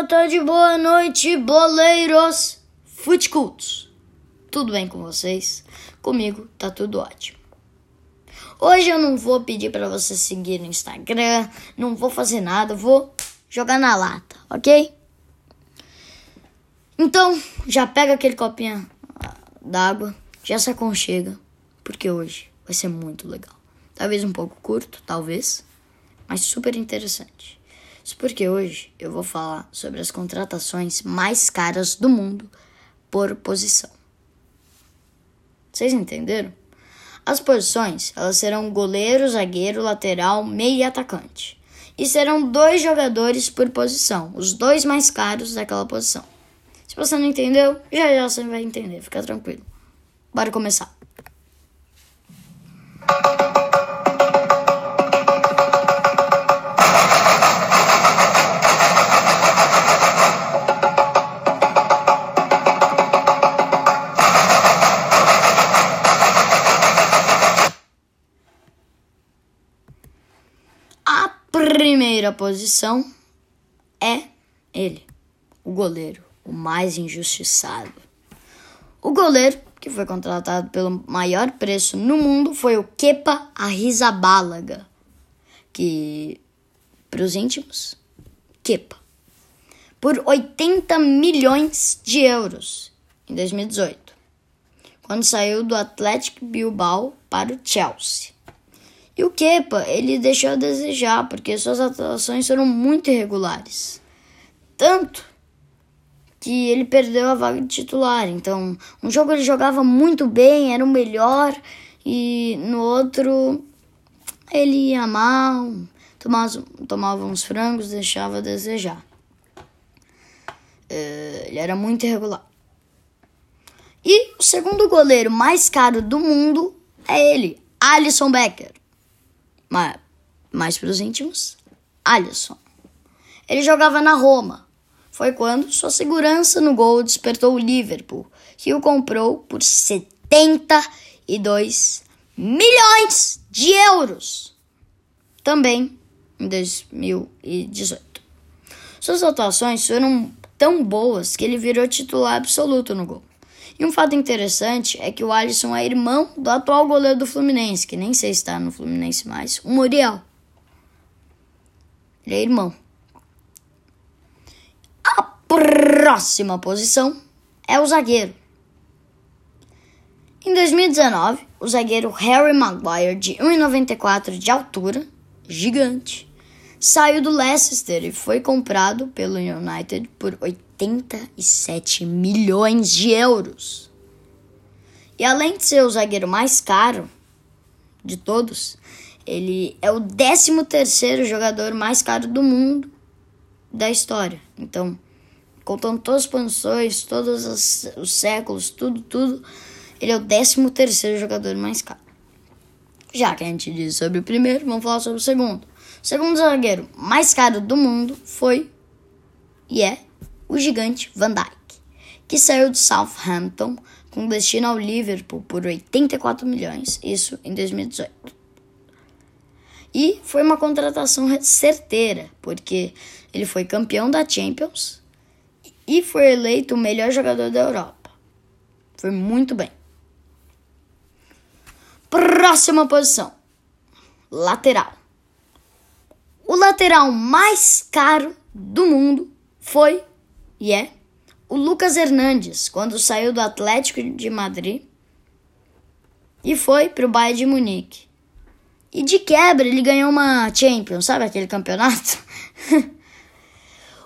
boa tarde, boa noite, boleiros futicultos. Tudo bem com vocês? Comigo tá tudo ótimo. Hoje eu não vou pedir para você seguir no Instagram, não vou fazer nada, vou jogar na lata, ok? Então, já pega aquele copinho d'água, já se aconchega, porque hoje vai ser muito legal. Talvez um pouco curto, talvez, mas super interessante. Isso porque hoje eu vou falar sobre as contratações mais caras do mundo por posição. Vocês entenderam? As posições elas serão goleiro, zagueiro, lateral, meio e atacante. E serão dois jogadores por posição, os dois mais caros daquela posição. Se você não entendeu, já já você vai entender, fica tranquilo. Bora começar. Posição é ele, o goleiro, o mais injustiçado. O goleiro que foi contratado pelo maior preço no mundo foi o Kepa Arrizabalaga, que para os íntimos, Kepa, por 80 milhões de euros em 2018, quando saiu do Atlético Bilbao para o Chelsea. E o Kepa, ele deixou a desejar, porque suas atuações foram muito irregulares. Tanto que ele perdeu a vaga de titular. Então, um jogo ele jogava muito bem, era o melhor, e no outro ele ia mal, tomava, tomava uns frangos, deixava a desejar. Uh, ele era muito irregular. E o segundo goleiro mais caro do mundo é ele, Alisson Becker mas mais para os íntimos, Alisson. Ele jogava na Roma. Foi quando sua segurança no gol despertou o Liverpool, que o comprou por 72 milhões de euros. Também em 2018. Suas atuações foram tão boas que ele virou titular absoluto no gol. E um fato interessante é que o Alisson é irmão do atual goleiro do Fluminense, que nem sei se está no Fluminense mais, o Muriel. Ele é irmão. A próxima posição é o zagueiro. Em 2019, o zagueiro Harry Maguire, de 1,94 de altura, gigante, saiu do Leicester e foi comprado pelo United por 87 milhões de euros. E além de ser o zagueiro mais caro de todos, ele é o 13 terceiro jogador mais caro do mundo da história. Então, contando todas as posições, todos os séculos, tudo, tudo, ele é o 13 terceiro jogador mais caro. Já que a gente disse sobre o primeiro, vamos falar sobre o segundo. O segundo zagueiro mais caro do mundo foi e é o gigante Van Dijk, que saiu do Southampton com destino ao Liverpool por 84 milhões, isso em 2018. E foi uma contratação certeira, porque ele foi campeão da Champions e foi eleito o melhor jogador da Europa. Foi muito bem. Próxima posição: lateral. O lateral mais caro do mundo foi e é o Lucas Hernandes, quando saiu do Atlético de Madrid e foi para o Bayern de Munique. E de quebra ele ganhou uma Champions, sabe aquele campeonato?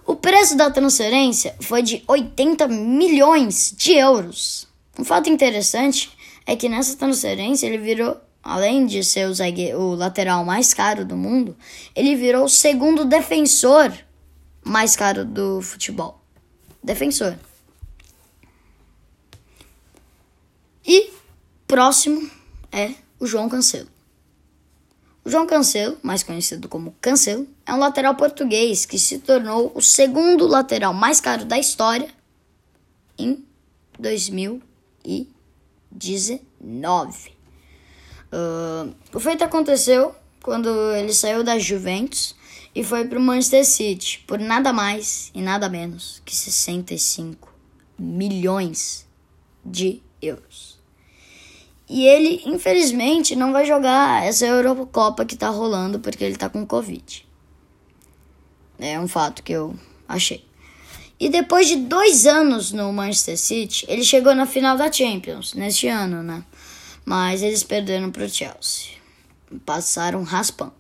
o preço da transferência foi de 80 milhões de euros. Um fato interessante é que nessa transferência ele virou além de ser o, o lateral mais caro do mundo, ele virou o segundo defensor mais caro do futebol. Defensor. E próximo é o João Cancelo. O João Cancelo, mais conhecido como Cancelo, é um lateral português que se tornou o segundo lateral mais caro da história em 2019. Uh, o feito aconteceu quando ele saiu da Juventus e foi para o Manchester City por nada mais e nada menos que 65 milhões de euros. E ele, infelizmente, não vai jogar essa Eurocopa que tá rolando porque ele tá com Covid. É um fato que eu achei. E depois de dois anos no Manchester City, ele chegou na final da Champions neste ano, né? Mas eles perderam para o Chelsea. Passaram raspando.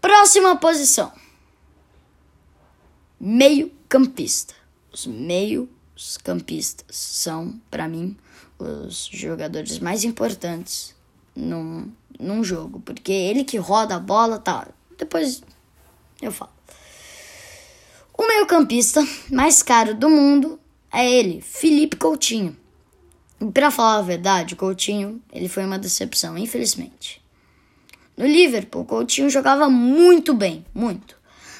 Próxima posição: meio-campista. Os meios-campistas são, para mim, os jogadores mais importantes num, num jogo, porque ele que roda a bola, tá. Depois eu falo. O meio-campista mais caro do mundo é ele, Felipe Coutinho. Para falar a verdade, Coutinho, ele foi uma decepção, infelizmente. No Liverpool, Coutinho jogava muito bem, muito.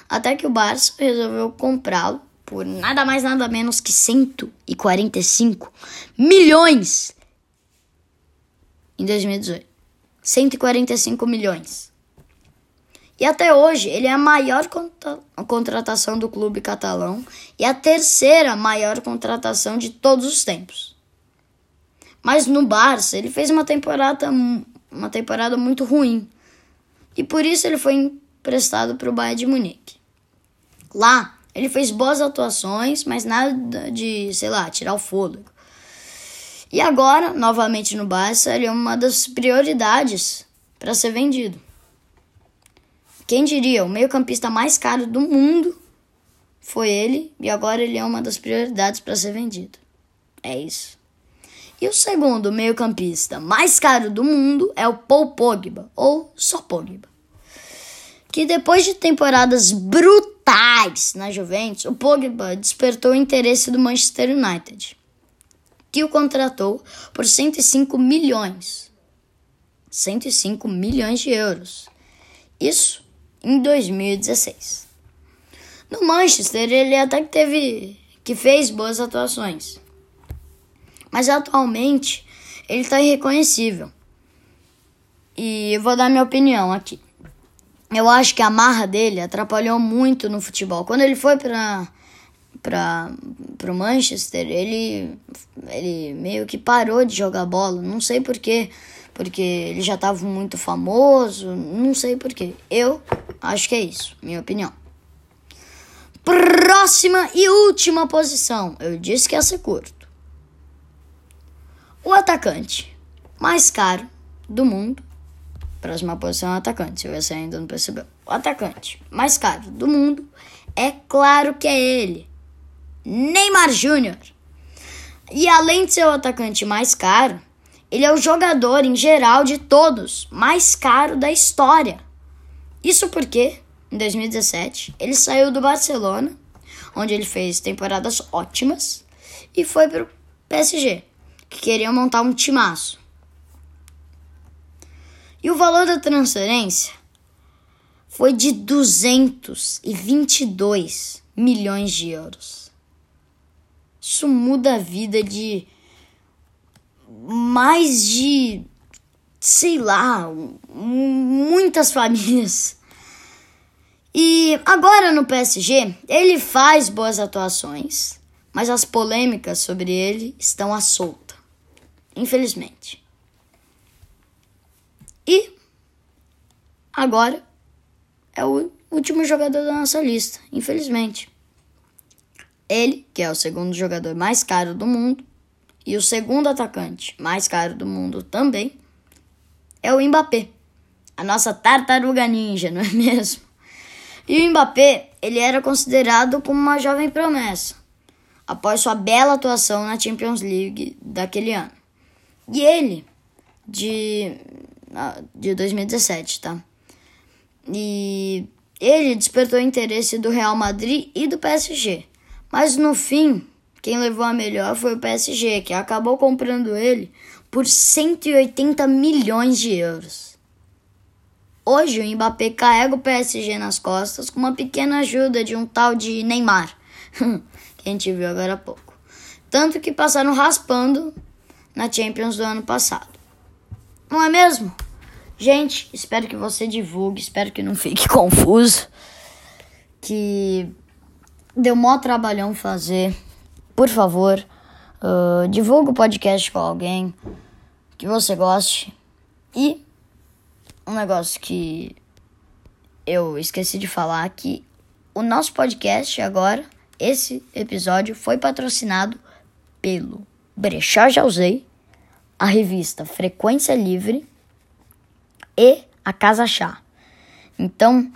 Até que o Barça resolveu comprá-lo por nada mais nada menos que 145 milhões em 2018. 145 milhões. E até hoje ele é a maior contra contratação do clube catalão e a terceira maior contratação de todos os tempos. Mas no Barça ele fez uma temporada uma temporada muito ruim. E por isso ele foi emprestado para o Bayern de Munique. Lá ele fez boas atuações, mas nada de, sei lá, tirar o fôlego. E agora, novamente no Barça, ele é uma das prioridades para ser vendido. Quem diria, o meio-campista mais caro do mundo foi ele e agora ele é uma das prioridades para ser vendido. É isso. E o segundo meio-campista mais caro do mundo é o Paul Pogba, ou só Pogba. Que depois de temporadas brutais na Juventus, o Pogba despertou o interesse do Manchester United, que o contratou por 105 milhões. 105 milhões de euros. Isso em 2016. No Manchester, ele até que teve que fez boas atuações. Mas atualmente ele está irreconhecível. E eu vou dar minha opinião aqui. Eu acho que a marra dele atrapalhou muito no futebol. Quando ele foi para para o Manchester, ele ele meio que parou de jogar bola, não sei porquê, porque ele já estava muito famoso, não sei porquê. Eu Acho que é isso, minha opinião. Próxima e última posição. Eu disse que ia ser curto. O atacante mais caro do mundo. Próxima posição é o atacante, se você ainda não percebeu. O atacante mais caro do mundo é claro que é ele. Neymar Júnior. E além de ser o atacante mais caro, ele é o jogador em geral de todos mais caro da história. Isso porque, em 2017, ele saiu do Barcelona, onde ele fez temporadas ótimas, e foi para o PSG, que queria montar um timaço. E o valor da transferência foi de 222 milhões de euros. Isso muda a vida de mais de sei lá, muitas famílias. E agora no PSG, ele faz boas atuações, mas as polêmicas sobre ele estão à solta, infelizmente. E agora é o último jogador da nossa lista, infelizmente. Ele, que é o segundo jogador mais caro do mundo e o segundo atacante mais caro do mundo também, é o Mbappé, a nossa tartaruga ninja, não é mesmo? E o Mbappé, ele era considerado como uma jovem promessa, após sua bela atuação na Champions League daquele ano. E ele, de, ah, de 2017, tá? E ele despertou interesse do Real Madrid e do PSG. Mas no fim, quem levou a melhor foi o PSG, que acabou comprando ele por 180 milhões de euros. Hoje o Mbappé carrega o PSG nas costas com uma pequena ajuda de um tal de Neymar, que a gente viu agora há pouco. Tanto que passaram raspando na Champions do ano passado. Não é mesmo? Gente, espero que você divulgue, espero que não fique confuso. Que deu mó trabalhão fazer. Por favor, uh, divulgue o podcast com alguém que você goste. E um negócio que eu esqueci de falar que o nosso podcast agora, esse episódio, foi patrocinado pelo Brechó Já Usei, a revista Frequência Livre e a Casa Chá. Então,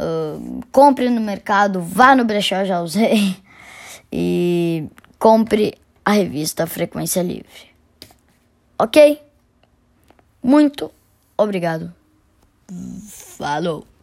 uh, compre no mercado, vá no Brechó Já Usei e compre a revista Frequência Livre. Ok? Muito obrigado. Falou!